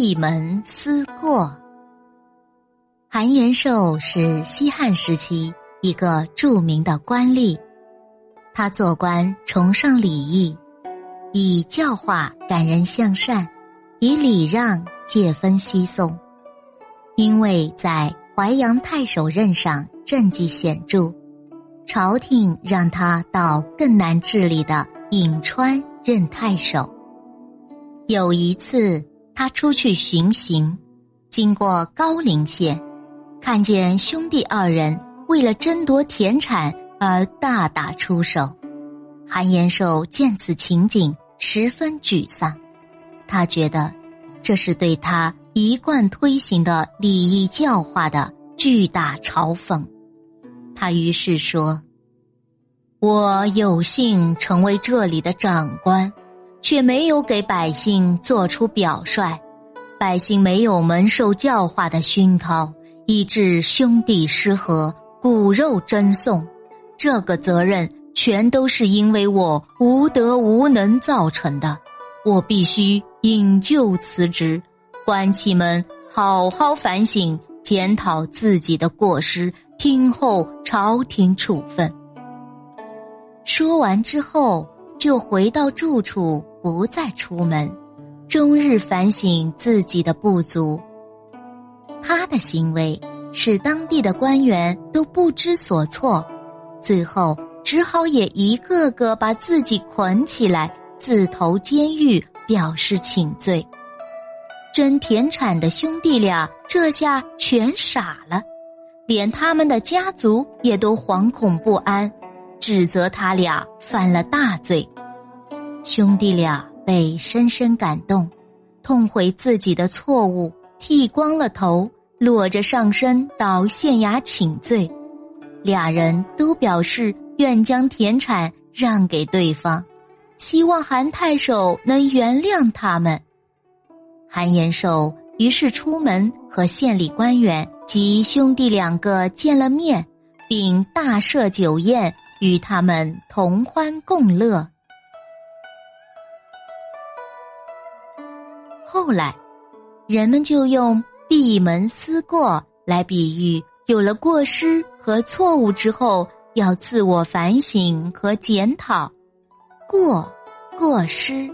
闭门思过。韩延寿是西汉时期一个著名的官吏，他做官崇尚礼义，以教化感人向善，以礼让借分西送。因为在淮阳太守任上政绩显著，朝廷让他到更难治理的颍川任太守。有一次，他出去巡行，经过高陵县，看见兄弟二人为了争夺田产而大打出手。韩延寿见此情景，十分沮丧。他觉得，这是对他一贯推行的礼义教化的巨大嘲讽。他于是说：“我有幸成为这里的长官。”却没有给百姓做出表率，百姓没有蒙受教化的熏陶，以致兄弟失和、骨肉争讼，这个责任全都是因为我无德无能造成的。我必须引咎辞职，官戚们好好反省检讨自己的过失，听候朝廷处分。说完之后。就回到住处，不再出门，终日反省自己的不足。他的行为使当地的官员都不知所措，最后只好也一个个把自己捆起来，自投监狱，表示请罪。争田产的兄弟俩这下全傻了，连他们的家族也都惶恐不安。指责他俩犯了大罪，兄弟俩被深深感动，痛悔自己的错误，剃光了头，裸着上身到县衙请罪。俩人都表示愿将田产让给对方，希望韩太守能原谅他们。韩延寿于是出门和县里官员及兄弟两个见了面，并大设酒宴。与他们同欢共乐。后来，人们就用“闭门思过”来比喻有了过失和错误之后，要自我反省和检讨。过，过失。